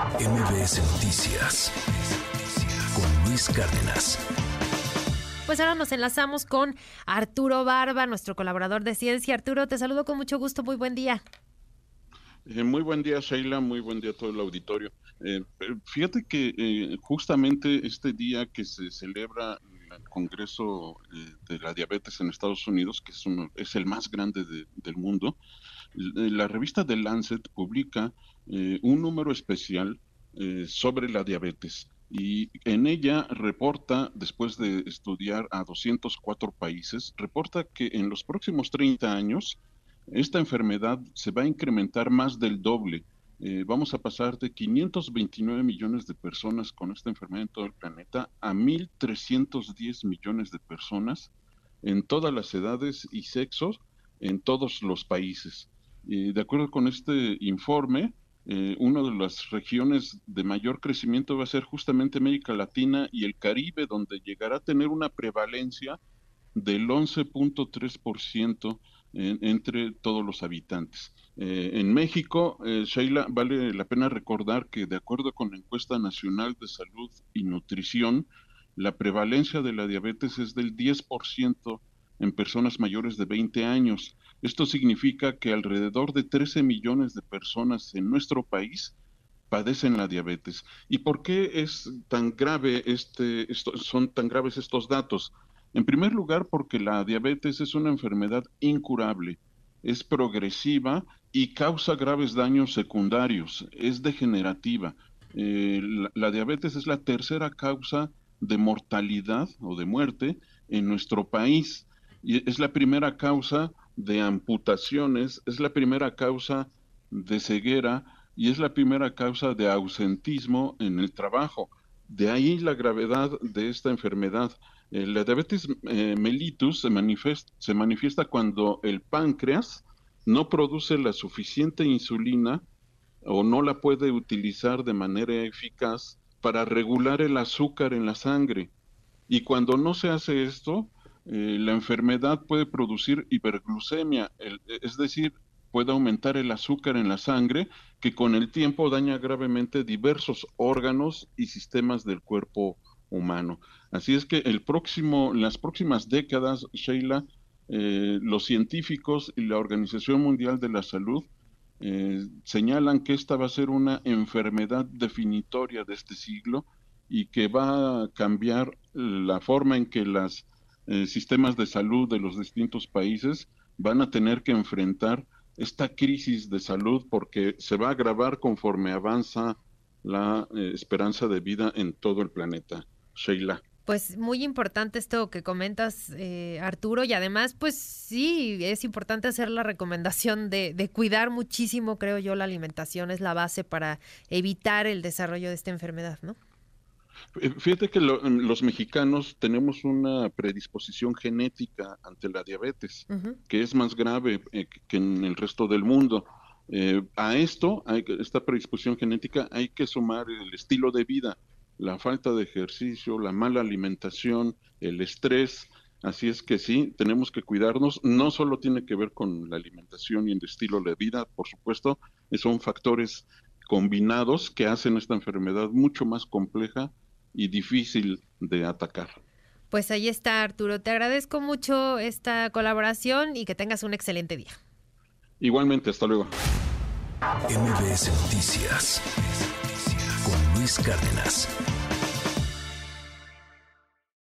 MBS Noticias con Luis Cárdenas. Pues ahora nos enlazamos con Arturo Barba, nuestro colaborador de ciencia. Arturo, te saludo con mucho gusto. Muy buen día. Eh, muy buen día, Sheila. Muy buen día a todo el auditorio. Eh, fíjate que eh, justamente este día que se celebra el Congreso de la Diabetes en Estados Unidos, que es, es el más grande del mundo, la revista The Lancet publica un número especial sobre la diabetes y en ella reporta, después de estudiar a 204 países, reporta que en los próximos 30 años esta enfermedad se va a incrementar más del doble. Eh, vamos a pasar de 529 millones de personas con esta enfermedad en todo el planeta a 1.310 millones de personas en todas las edades y sexos en todos los países. De acuerdo con este informe, eh, una de las regiones de mayor crecimiento va a ser justamente América Latina y el Caribe, donde llegará a tener una prevalencia del 11.3% entre todos los habitantes. Eh, en México, eh, Sheila, vale la pena recordar que de acuerdo con la encuesta nacional de salud y nutrición, la prevalencia de la diabetes es del 10% en personas mayores de 20 años. Esto significa que alrededor de 13 millones de personas en nuestro país padecen la diabetes. ¿Y por qué es tan grave este, son tan graves estos datos? En primer lugar, porque la diabetes es una enfermedad incurable, es progresiva y causa graves daños secundarios, es degenerativa. Eh, la, diabetes es la tercera causa de mortalidad o de muerte en nuestro país y es la primera causa de amputaciones, es la primera causa de ceguera y es la primera causa de ausentismo en el trabajo. De ahí la gravedad de esta enfermedad. Eh, la diabetes eh, mellitus se se manifiesta cuando el páncreas no produce la suficiente insulina o no la puede utilizar de manera eficaz para regular el azúcar en la sangre. Y cuando no se hace esto, eh, la enfermedad puede producir hiperglucemia, es decir, puede aumentar el azúcar en la sangre, que con el tiempo daña gravemente diversos órganos y sistemas del cuerpo humano. Así es que el próximo, las próximas décadas, Sheila, eh, los científicos y la Organización Mundial de la Salud eh, señalan que esta va a ser una enfermedad definitoria de este siglo y que va a cambiar la forma en que los eh, sistemas de salud de los distintos países van a tener que enfrentar esta crisis de salud porque se va a agravar conforme avanza la esperanza de vida en todo el planeta. Sheila. Pues muy importante esto que comentas, eh, Arturo, y además, pues sí, es importante hacer la recomendación de, de, cuidar muchísimo, creo yo, la alimentación es la base para evitar el desarrollo de esta enfermedad, ¿no? Eh, fíjate que los mexicanos tenemos una predisposición genética ante la diabetes, que es más grave eh, que en el resto del mundo. a esto, a esta predisposición genética, hay que sumar el estilo de vida la falta de ejercicio, la mala alimentación, el estrés. Así es que sí, tenemos que cuidarnos. No solo tiene que ver con la alimentación y el estilo de vida, por supuesto, son factores combinados que hacen esta enfermedad mucho más compleja y difícil de atacar. Pues ahí está, Arturo. Te agradezco mucho esta colaboración y que tengas un excelente día. Igualmente, hasta luego. MBS Noticias con Luis Cárdenas.